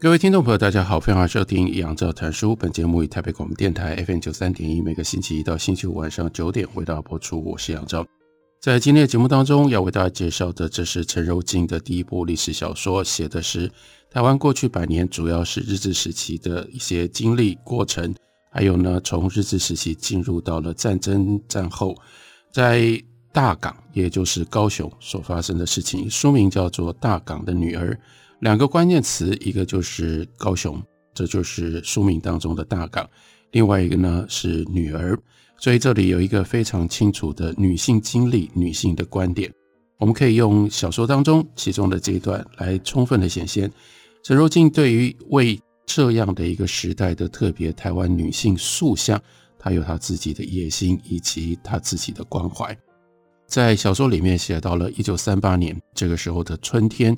各位听众朋友，大家好，欢迎收听杨照谈书。本节目以台北广播电台 FM 九三点一，每个星期一到星期五晚上九点为大家播出。我是杨照。在今天的节目当中，要为大家介绍的，这是陈柔静的第一部历史小说，写的是台湾过去百年，主要是日治时期的一些经历过程，还有呢，从日治时期进入到了战争战后，在大港，也就是高雄所发生的事情。书名叫做《大港的女儿》。两个关键词，一个就是高雄，这就是书名当中的大港；另外一个呢是女儿，所以这里有一个非常清楚的女性经历、女性的观点。我们可以用小说当中其中的这一段来充分的显现陈柔静对于为这样的一个时代的特别台湾女性塑像，她有她自己的野心以及她自己的关怀。在小说里面写到了一九三八年这个时候的春天。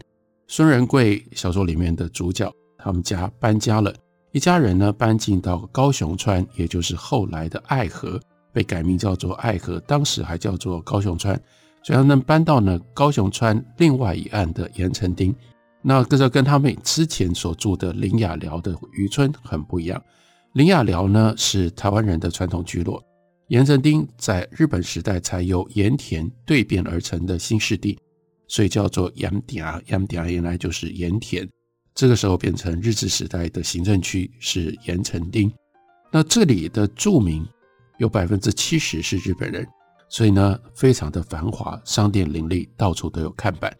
孙仁贵小说里面的主角，他们家搬家了，一家人呢搬进到高雄川，也就是后来的爱河，被改名叫做爱河，当时还叫做高雄川，所以他们搬到呢高雄川另外一岸的盐埕町。那这跟他们之前所住的林雅寮的渔村很不一样。林雅寮呢是台湾人的传统聚落，盐埕町在日本时代才由盐田蜕变而成的新市地。所以叫做盐埕，盐田原来就是盐田，这个时候变成日治时代的行政区是盐埕町。那这里的住民有百分之七十是日本人，所以呢非常的繁华，商店林立，到处都有看板。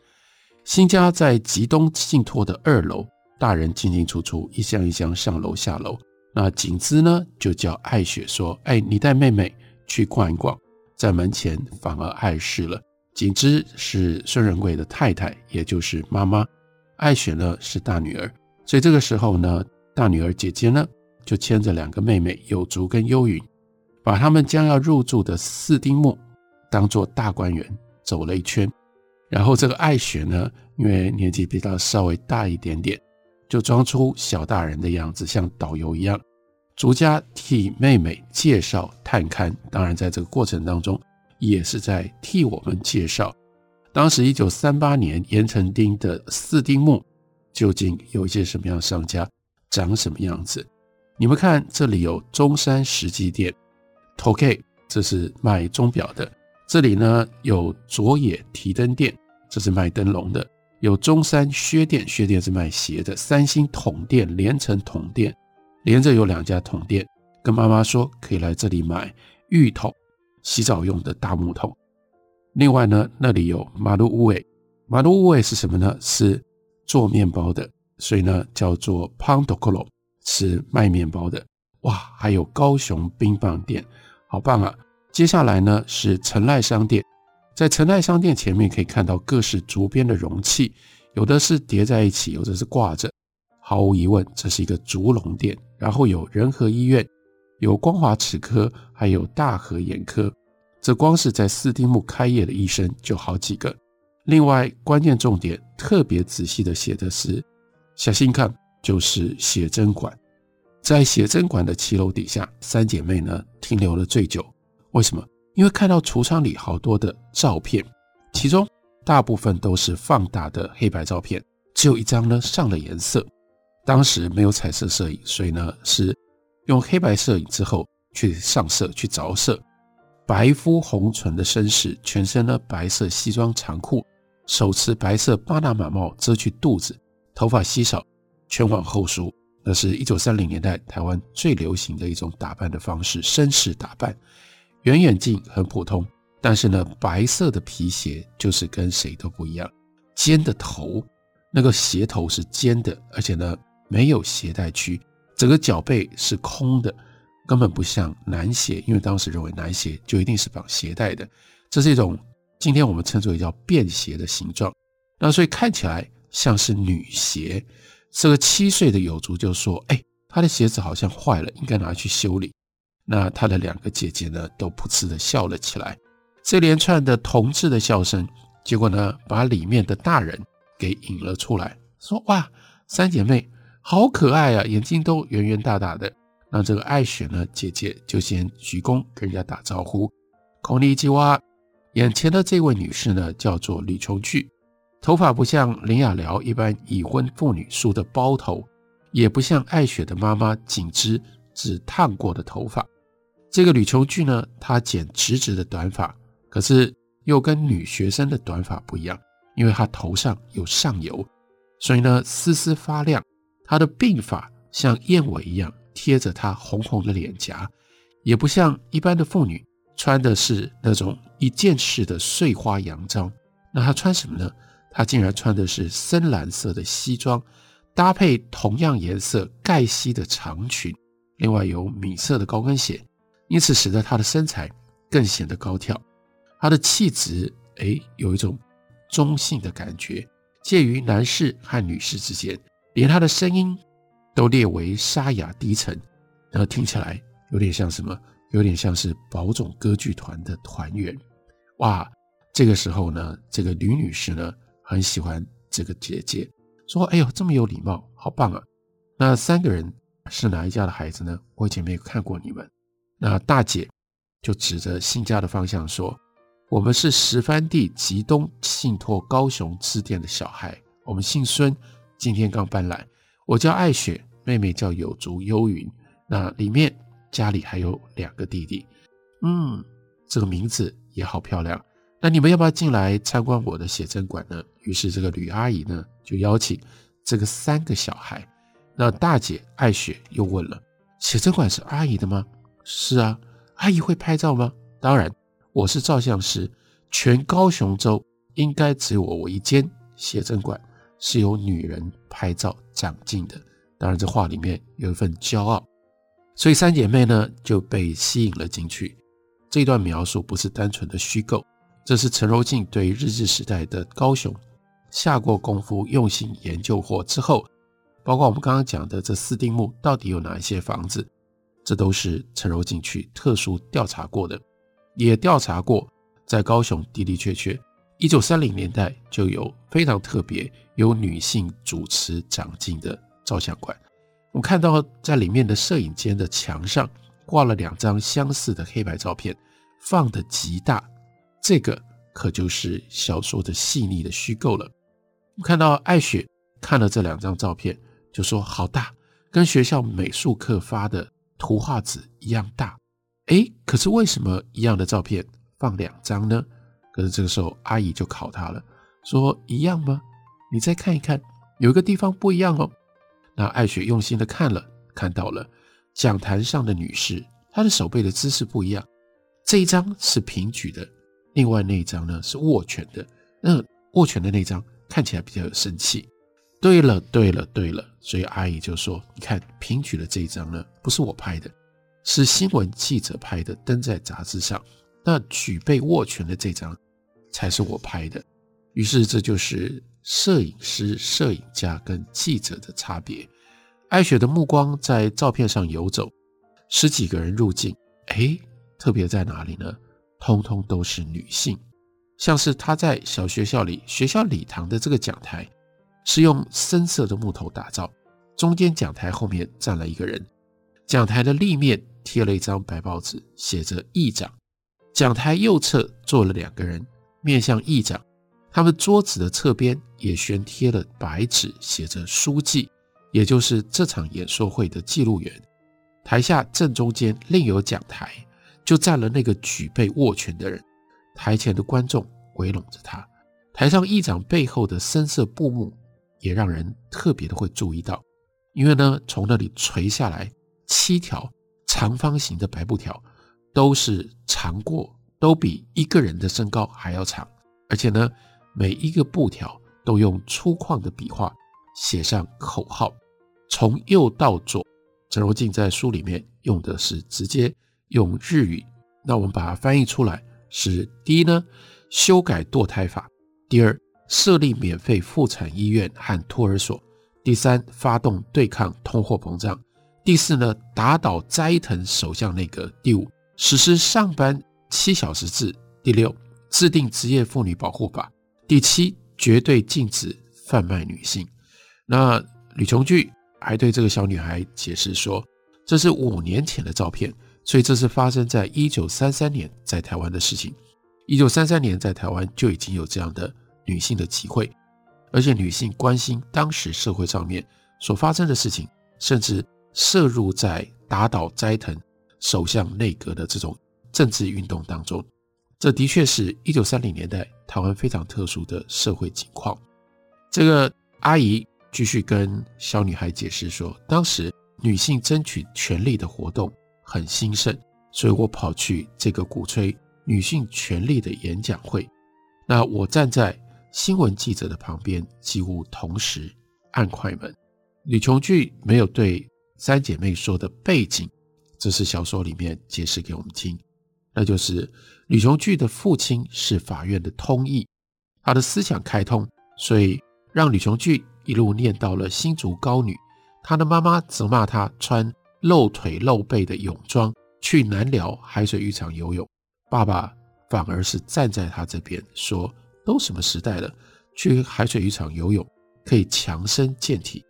新家在吉东信托的二楼，大人进进出出，一箱一箱上楼下楼。那景芝呢就叫爱雪说：“哎，你带妹妹去逛一逛。”在门前反而碍事了。景芝是孙仁贵的太太，也就是妈妈。爱雪呢是大女儿，所以这个时候呢，大女儿姐姐呢就牵着两个妹妹有竹跟幽云，把他们将要入住的四丁目当做大观园走了一圈。然后这个爱雪呢，因为年纪比较稍微大一点点，就装出小大人的样子，像导游一样，逐家替妹妹介绍探勘。当然，在这个过程当中。也是在替我们介绍，当时一九三八年盐埕町的四丁目究竟有一些什么样的商家，长什么样子？你们看，这里有中山石机店，Tokay，这是卖钟表的；这里呢有佐野提灯店，这是卖灯笼的；有中山靴店，靴店是卖鞋的；三星桶店，连城桶店，连着有两家桶店。跟妈妈说可以来这里买浴桶。洗澡用的大木桶。另外呢，那里有马路屋诶，马路屋诶是什么呢？是做面包的，所以呢叫做 pandokolo 是卖面包的。哇，还有高雄冰棒店，好棒啊！接下来呢是成濑商店，在成濑商店前面可以看到各式竹编的容器，有的是叠在一起，有的是挂着。毫无疑问，这是一个竹笼店。然后有仁和医院。有光华齿科，还有大和眼科，这光是在四丁目开业的医生就好几个。另外，关键重点特别仔细的写的是，小心看，就是写真馆。在写真馆的七楼底下，三姐妹呢停留了最久。为什么？因为看到橱窗里好多的照片，其中大部分都是放大的黑白照片，只有一张呢上了颜色。当时没有彩色摄影，所以呢是。用黑白摄影之后去上色去着色，白肤红唇的绅士，全身呢白色西装长裤，手持白色巴拿马帽遮去肚子，头发稀少，全往后梳。那是一九三零年代台湾最流行的一种打扮的方式，绅士打扮。圆眼镜很普通，但是呢白色的皮鞋就是跟谁都不一样，尖的头，那个鞋头是尖的，而且呢没有鞋带区。整个脚背是空的，根本不像男鞋，因为当时认为男鞋就一定是绑鞋带的。这是一种今天我们称之为叫便鞋的形状。那所以看起来像是女鞋。这个七岁的友族就说：“哎，他的鞋子好像坏了，应该拿去修理。”那他的两个姐姐呢，都噗嗤的笑了起来。这连串的同志的笑声，结果呢，把里面的大人给引了出来，说：“哇，三姐妹好可爱啊，眼睛都圆圆大大的。”那这个爱雪呢，姐姐就先鞠躬跟人家打招呼。孔尼基哇，眼前的这位女士呢，叫做吕琼聚。头发不像林雅聊一般已婚妇女梳的包头，也不像爱雪的妈妈紧致只烫过的头发。这个吕琼聚呢，她剪直直的短发，可是又跟女学生的短发不一样，因为她头上有上油，所以呢丝丝发亮。她的鬓发像燕尾一样贴着她红红的脸颊，也不像一般的妇女穿的是那种一件式的碎花洋装。那她穿什么呢？她竟然穿的是深蓝色的西装，搭配同样颜色盖膝的长裙，另外有米色的高跟鞋，因此使得她的身材更显得高挑。她的气质，诶，有一种中性的感觉，介于男士和女士之间，连她的声音都列为沙哑低沉，然后听起来有点像什么？有点像是宝冢歌剧团的团员。哇，这个时候呢，这个吕女士呢，很喜欢这个姐姐，说：“哎呦，这么有礼貌，好棒啊！”那三个人是哪一家的孩子呢？我以前没有看过你们。那大姐就指着新家的方向说：“我们是石番地吉东信托高雄支店的小孩，我们姓孙，今天刚搬来。我叫艾雪，妹妹叫有竹幽云。那里面家里还有两个弟弟。嗯，这个名字也好漂亮。”那你们要不要进来参观我的写真馆呢？于是这个吕阿姨呢就邀请这个三个小孩。那大姐艾雪又问了：写真馆是阿姨的吗？是啊，阿姨会拍照吗？当然，我是照相师，全高雄州应该只有我我一间写真馆是由女人拍照长进的。当然，这话里面有一份骄傲，所以三姐妹呢就被吸引了进去。这段描述不是单纯的虚构。这是陈柔静对日治时代的高雄下过功夫、用心研究过之后，包括我们刚刚讲的这四丁目到底有哪一些房子，这都是陈柔静去特殊调查过的，也调查过在高雄的的确确，一九三零年代就有非常特别由女性主持长进的照相馆。我们看到在里面的摄影间的墙上挂了两张相似的黑白照片，放得极大。这个可就是小说的细腻的虚构了。我们看到爱雪看了这两张照片，就说好大，跟学校美术课发的图画纸一样大。诶，可是为什么一样的照片放两张呢？可是这个时候阿姨就考他了，说一样吗？你再看一看，有一个地方不一样哦。那爱雪用心的看了，看到了讲坛上的女士，她的手背的姿势不一样，这一张是平举的。另外那一张呢是握拳的，那握拳的那张看起来比较有生气。对了，对了，对了，所以阿姨就说：“你看平举的这一张呢，不是我拍的，是新闻记者拍的，登在杂志上。那举背握拳的这张才是我拍的。于是这就是摄影师、摄影家跟记者的差别。艾雪的目光在照片上游走，十几个人入镜，哎，特别在哪里呢？”通通都是女性，像是她在小学校里，学校礼堂的这个讲台是用深色的木头打造，中间讲台后面站了一个人，讲台的立面贴了一张白报纸，写着议长。讲台右侧坐了两个人，面向议长，他们桌子的侧边也悬贴了白纸，写着书记，也就是这场演说会的记录员。台下正中间另有讲台。就站了那个举背握拳的人，台前的观众围拢着他，台上议长背后的深色布幕也让人特别的会注意到，因为呢，从那里垂下来七条长方形的白布条，都是长过，都比一个人的身高还要长，而且呢，每一个布条都用粗犷的笔画写上口号，从右到左，陈柔縉在书里面用的是直接。用日语，那我们把它翻译出来是：第一呢，修改堕胎法；第二，设立免费妇产医院和托儿所；第三，发动对抗通货膨胀；第四呢，打倒斋藤首相内阁；第五，实施上班七小时制；第六，制定职业妇女保护法；第七，绝对禁止贩卖女性。那吕琼锯还对这个小女孩解释说，这是五年前的照片。所以这是发生在一九三三年在台湾的事情。一九三三年在台湾就已经有这样的女性的集会，而且女性关心当时社会上面所发生的事情，甚至涉入在打倒斋藤首相内阁的这种政治运动当中。这的确是一九三零年代台湾非常特殊的社会情况。这个阿姨继续跟小女孩解释说，当时女性争取权利的活动。很兴盛，所以我跑去这个鼓吹女性权利的演讲会。那我站在新闻记者的旁边，几乎同时按快门。吕琼剧没有对三姐妹说的背景，这是小说里面解释给我们听。那就是吕琼锯的父亲是法院的通译，他的思想开通，所以让吕琼锯一路念到了新竹高女。他的妈妈责骂他穿。露腿露背的泳装去南寮海水浴场游泳，爸爸反而是站在他这边说：“都什么时代了，去海水浴场游泳可以强身健体，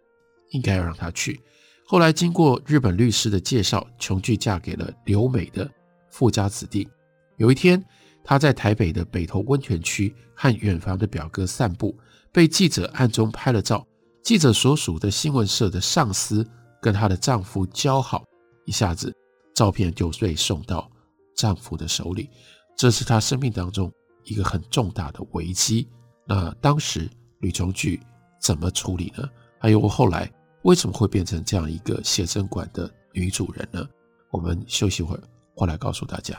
应该要让他去。”后来经过日本律师的介绍，琼锯嫁给了留美的富家子弟。有一天，他在台北的北投温泉区和远房的表哥散步，被记者暗中拍了照。记者所属的新闻社的上司。跟她的丈夫交好，一下子照片就被送到丈夫的手里，这是她生命当中一个很重大的危机。那当时吕琼锯怎么处理呢？还有后来为什么会变成这样一个写真馆的女主人呢？我们休息会儿，后来告诉大家。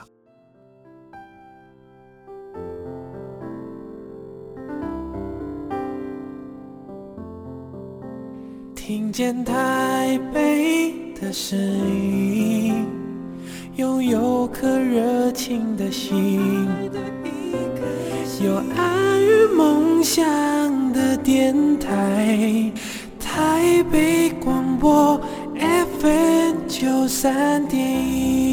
听见台北的声音，拥有颗热情的心，有爱与梦想的电台，台北广播 FM 九三点一。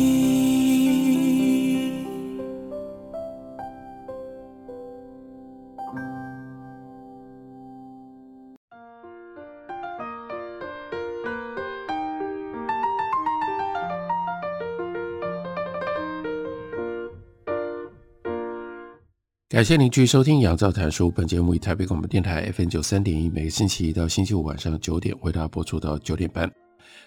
感谢您继续收听《杨照谈书》。本节目以台北广播电台 FM 九三点一，每个星期一到星期五晚上九点为大家播出到九点半。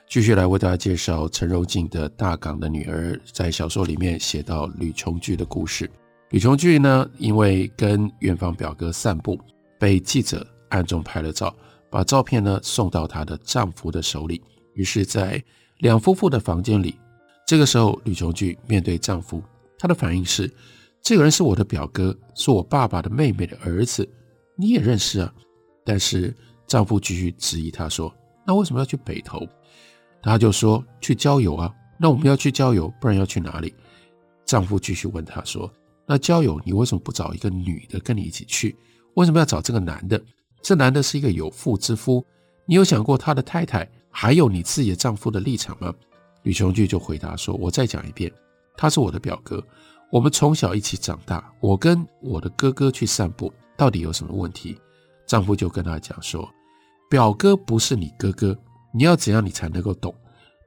继续来为大家介绍陈柔静的《大港的女儿》。在小说里面写到吕琼锯的故事。吕琼锯呢，因为跟远方表哥散步，被记者暗中拍了照，把照片呢送到她的丈夫的手里。于是，在两夫妇的房间里，这个时候吕琼锯面对丈夫，她的反应是。这个人是我的表哥，是我爸爸的妹妹的儿子，你也认识啊？但是丈夫继续质疑她说：“那为什么要去北投？”她就说：“去郊游啊。”那我们要去郊游，不然要去哪里？丈夫继续问她说：“那郊游你为什么不找一个女的跟你一起去？为什么要找这个男的？这男的是一个有妇之夫，你有想过他的太太还有你自己的丈夫的立场吗？”吕琼锯就回答说：“我再讲一遍，他是我的表哥。”我们从小一起长大，我跟我的哥哥去散步，到底有什么问题？丈夫就跟他讲说：“表哥不是你哥哥，你要怎样你才能够懂？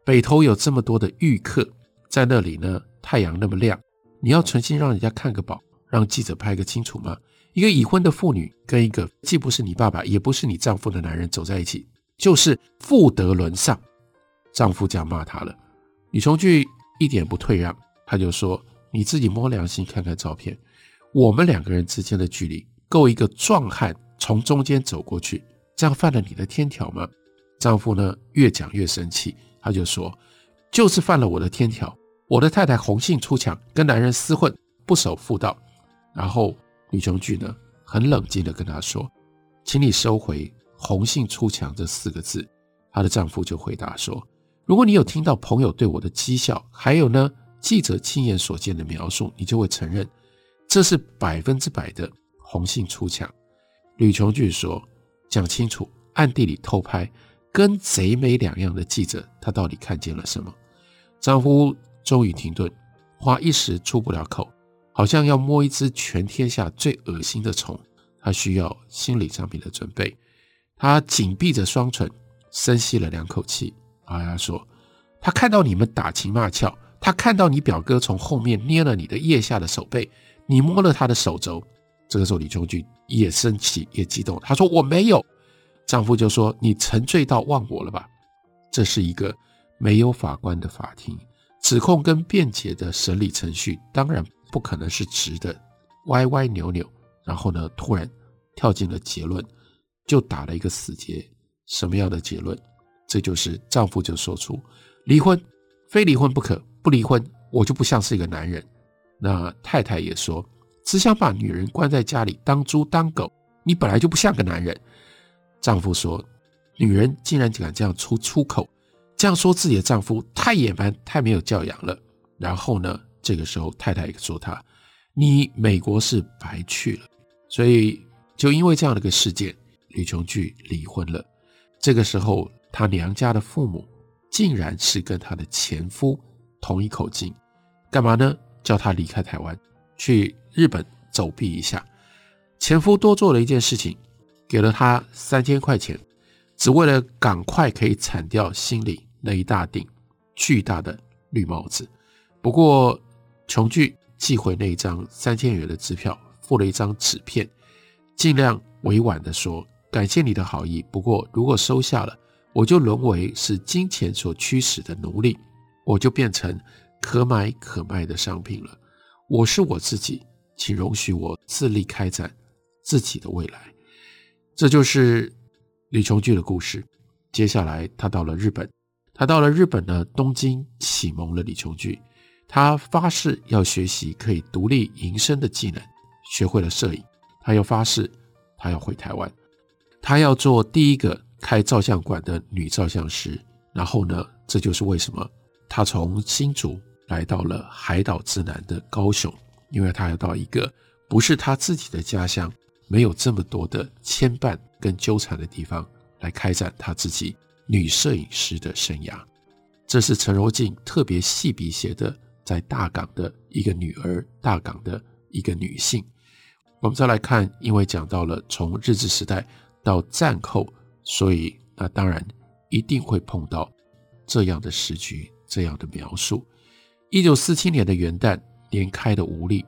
北投有这么多的浴客，在那里呢，太阳那么亮，你要存心让人家看个饱，让记者拍个清楚吗？一个已婚的妇女跟一个既不是你爸爸也不是你丈夫的男人走在一起，就是妇德沦丧。”丈夫这样骂他了，吕琼锯一点不退让，他就说。你自己摸良心看看照片，我们两个人之间的距离够一个壮汉从中间走过去，这样犯了你的天条吗？丈夫呢，越讲越生气，他就说，就是犯了我的天条。我的太太红杏出墙，跟男人厮混，不守妇道。然后吕琼剧呢，很冷静地跟他说，请你收回“红杏出墙”这四个字。她的丈夫就回答说，如果你有听到朋友对我的讥笑，还有呢？记者亲眼所见的描述，你就会承认这是百分之百的红杏出墙。吕琼聚说：“讲清楚，暗地里偷拍，跟贼没两样的记者，他到底看见了什么？”丈夫终于停顿，话一时出不了口，好像要摸一只全天下最恶心的虫，他需要心理上面的准备。他紧闭着双唇，深吸了两口气，然后他说：“他看到你们打情骂俏，他看到你表哥从后面捏了你的腋下的手背，你摸了他的手肘。”这个时候，李忠俊也生气也激动，他说：“我没有。”丈夫就说：“你沉醉到忘我了吧？”这是一个没有法官的法庭，指控跟辩解的审理程序当然不可能是直的，歪歪扭扭，然后呢，突然跳进了结论，就打了一个死结。什么样的结论？这就是丈夫就说出：“离婚，非离婚不可，不离婚我就不像是一个男人。”那太太也说。只想把女人关在家里当猪当狗，你本来就不像个男人。丈夫说：“女人竟然敢这样出出口，这样说自己的丈夫太野蛮，太没有教养了。”然后呢，这个时候太太也说他：“你美国是白去了。”所以就因为这样的一个事件，吕琼聚离婚了。这个时候，她娘家的父母竟然是跟她的前夫同一口径，干嘛呢？叫他离开台湾。去日本走避一下，前夫多做了一件事情，给了他三千块钱，只为了赶快可以铲掉心里那一大顶巨大的绿帽子。不过，琼剧寄回那一张三千元的支票，附了一张纸片，尽量委婉地说：“感谢你的好意，不过如果收下了，我就沦为是金钱所驱使的奴隶，我就变成可买可卖的商品了。”我是我自己，请容许我自力开展自己的未来。这就是吕琼聚的故事。接下来，他到了日本，他到了日本呢，东京启蒙了李琼聚。他发誓要学习可以独立营生的技能，学会了摄影。他又发誓，他要回台湾，他要做第一个开照相馆的女照相师。然后呢，这就是为什么他从新竹。来到了海岛之南的高雄，因为他要到一个不是他自己的家乡，没有这么多的牵绊跟纠缠的地方，来开展他自己女摄影师的生涯。这是陈柔静特别细笔写的，在大港的一个女儿，大港的一个女性。我们再来看，因为讲到了从日治时代到战后，所以那当然一定会碰到这样的时局，这样的描述。一九四七年的元旦，连开的无力，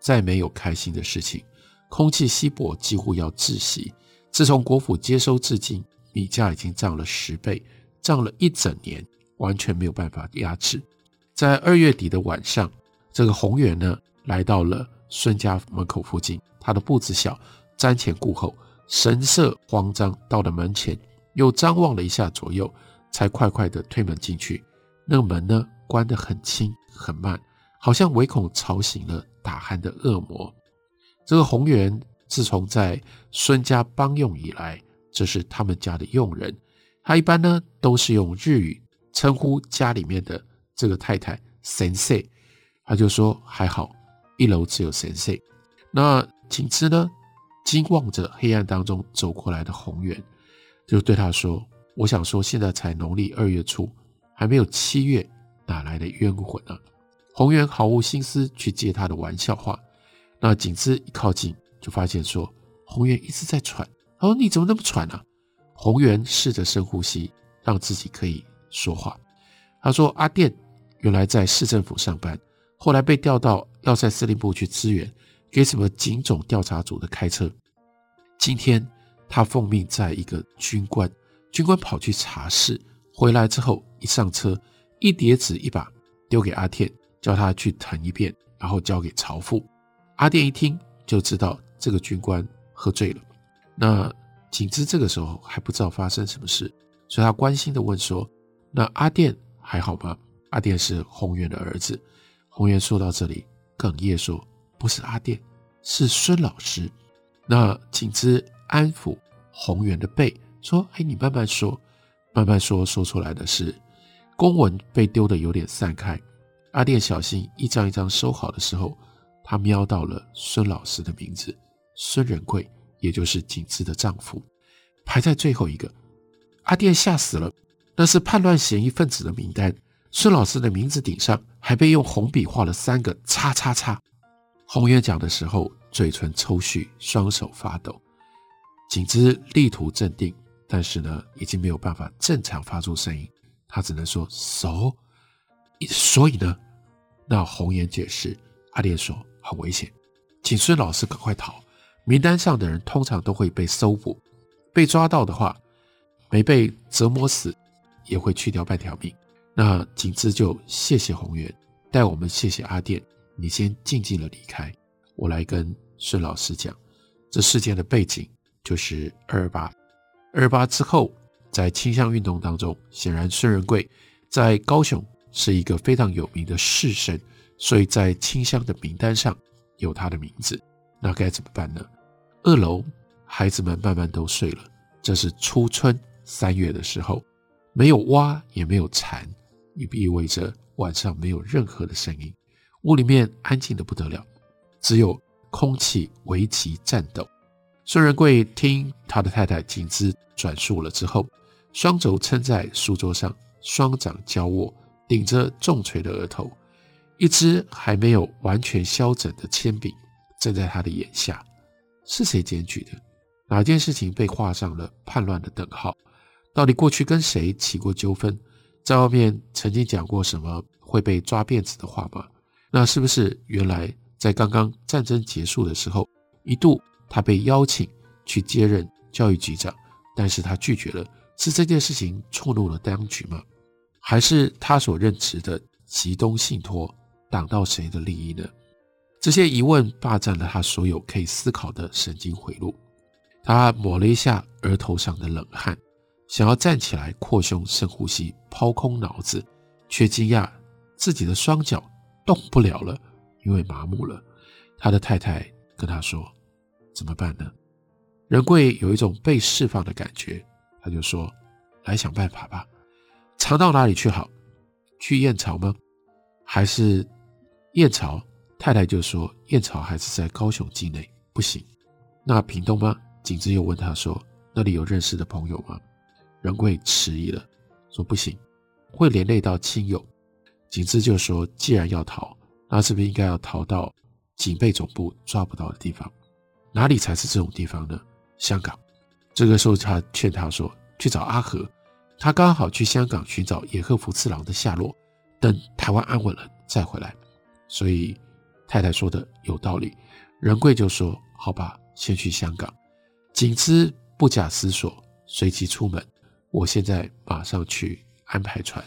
再没有开心的事情，空气稀薄，几乎要窒息。自从国府接收至今，米价已经涨了十倍，涨了一整年，完全没有办法压制。在二月底的晚上，这个宏远呢，来到了孙家门口附近，他的步子小，瞻前顾后，神色慌张，到了门前，又张望了一下左右，才快快地推门进去。那个门呢，关得很轻。很慢，好像唯恐吵醒了打鼾的恶魔。这个鸿源自从在孙家帮用以来，这是他们家的佣人。他一般呢都是用日语称呼家里面的这个太太“神社”，他就说还好，一楼只有神社。那景之呢，惊望着黑暗当中走过来的鸿源，就对他说：“我想说，现在才农历二月初，还没有七月。”哪来的冤魂呢？鸿源毫无心思去接他的玩笑话。那景之一靠近，就发现说，宏源一直在喘。他说：“你怎么那么喘、啊？”宏源试着深呼吸，让自己可以说话。他说：“阿电原来在市政府上班，后来被调到要塞司令部去支援，给什么警种调查组的开车。今天他奉命在一个军官，军官跑去查事，回来之后一上车。”一叠纸一把丢给阿天，叫他去謄一遍，然后交给朝父。阿电一听就知道这个军官喝醉了。那景之这个时候还不知道发生什么事，所以他关心的问说：“那阿电还好吗？”阿电是宏源的儿子。宏源说到这里哽咽说：“不是阿电，是孙老师。”那景之安抚宏源的背说：“哎，你慢慢说，慢慢说，说出来的是。”公文被丢得有点散开，阿电小心一张一张收好的时候，他瞄到了孙老师的名字孙仁贵，也就是景姿的丈夫，排在最后一个。阿店吓死了，那是叛乱嫌疑分子的名单。孙老师的名字顶上还被用红笔画了三个叉叉叉。洪源讲的时候，嘴唇抽搐，双手发抖。景姿力图镇定，但是呢，已经没有办法正常发出声音，他只能说 “so”。所以呢，那洪源解释，阿店说很危险，请孙老师赶快逃。名单上的人通常都会被搜捕，被抓到的话，没被折磨死，也会去掉半条命。那景姿就谢谢红颜，代我们谢谢阿店，你先静静的离开，我来跟孙老师讲，这事件的背景就是二二八，二二八之后，在清乡运动当中，显然孙仁贵在高雄是一个非常有名的士绅，所以在清乡的名单上有他的名字，那该怎么办呢？二楼孩子们慢慢都睡了，这是初春三月的时候，没有蛙也没有蝉。也意味着晚上没有任何的声音，屋里面安静得不得了，只有空气微其颤抖。孙仁贵听他的太太景姿转述了之后，双肘撑在书桌上，双掌交握，顶着重锤的额头，一支还没有完全消整的铅笔正在他的眼下。是谁检举的？哪件事情被画上了叛乱的等号？到底过去跟谁起过纠纷？在外面曾经讲过什么会被抓辫子的话吗？那是不是原来在刚刚战争结束的时候，一度他被邀请去接任教育局长，但是他拒绝了，是这件事情触怒了当局吗？还是他所任职的吉东信托挡到谁的利益呢？这些疑问霸占了他所有可以思考的神经回路，他抹了一下额头上的冷汗。想要站起来，扩胸，深呼吸，抛空脑子，却惊讶自己的双脚动不了了，因为麻木了。他的太太跟他说：“怎么办呢？”仁贵有一种被释放的感觉，他就说：“来想办法吧。藏到哪里去好？去燕巢吗？还是燕巢？”太太就说：“燕巢还是在高雄境内，不行。那屏东吗？”景姿又问他说：“那里有认识的朋友吗？”仁贵迟疑了，说：“不行，会连累到亲友。”景姿就说：“既然要逃，那是不是应该要逃到警备总部抓不到的地方？哪里才是这种地方呢？香港。”这个时候，他劝他说：“去找阿和，他刚好去香港寻找野鹤福次郎的下落，等台湾安稳了再回来。”所以太太说的有道理。仁贵就说：“好吧，先去香港。”景之不假思索，随即出门。我现在马上去安排船，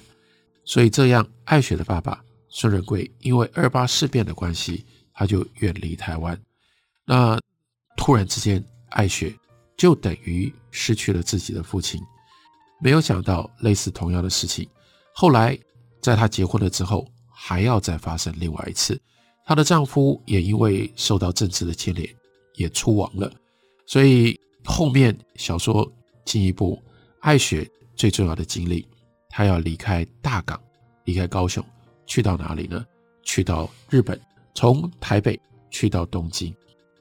所以这样，爱雪的爸爸孙仁贵因为二八事变的关系，他就远离台湾。那突然之间，爱雪就等于失去了自己的父亲。没有想到类似同样的事情，后来在她结婚了之后，还要再发生另外一次。她的丈夫也因为受到政治的牵连，也出亡了。所以后面小说进一步。爱雪最重要的经历，她要离开大港，离开高雄，去到哪里呢？去到日本，从台北去到东京。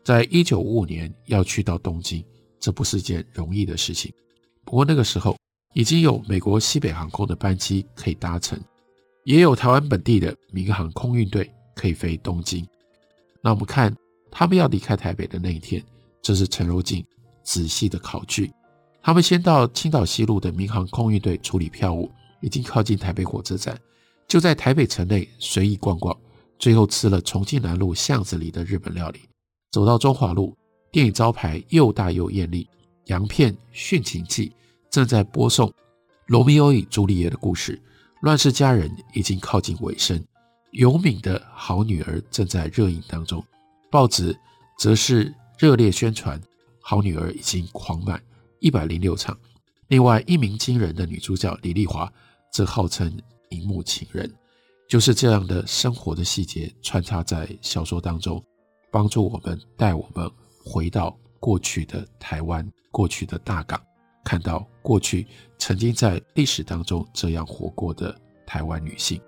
在一九五五年要去到东京，这不是件容易的事情。不过那个时候已经有美国西北航空的班机可以搭乘，也有台湾本地的民航空运队可以飞东京。那我们看他们要离开台北的那一天，这是陈柔静仔细的考据。他们先到青岛西路的民航空运队处理票务，已经靠近台北火车站，就在台北城内随意逛逛，最后吃了重庆南路巷子里的日本料理。走到中华路，电影招牌又大又艳丽，洋片《殉情记》正在播送《罗密欧与朱丽叶》的故事，《乱世佳人》已经靠近尾声，《永敏的好女儿》正在热映当中，报纸则是热烈宣传《好女儿》已经狂卖。一百零六场，另外一鸣惊人的女主角李丽华则号称荧幕情人，就是这样的生活的细节穿插在小说当中，帮助我们带我们回到过去的台湾，过去的大港，看到过去曾经在历史当中这样活过的台湾女性。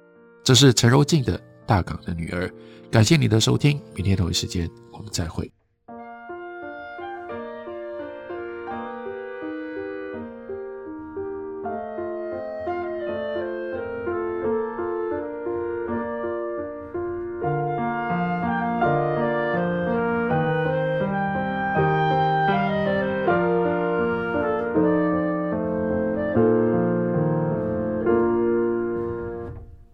这是陈柔静的《大港的女儿》，感谢你的收听，明天同一时间我们再会。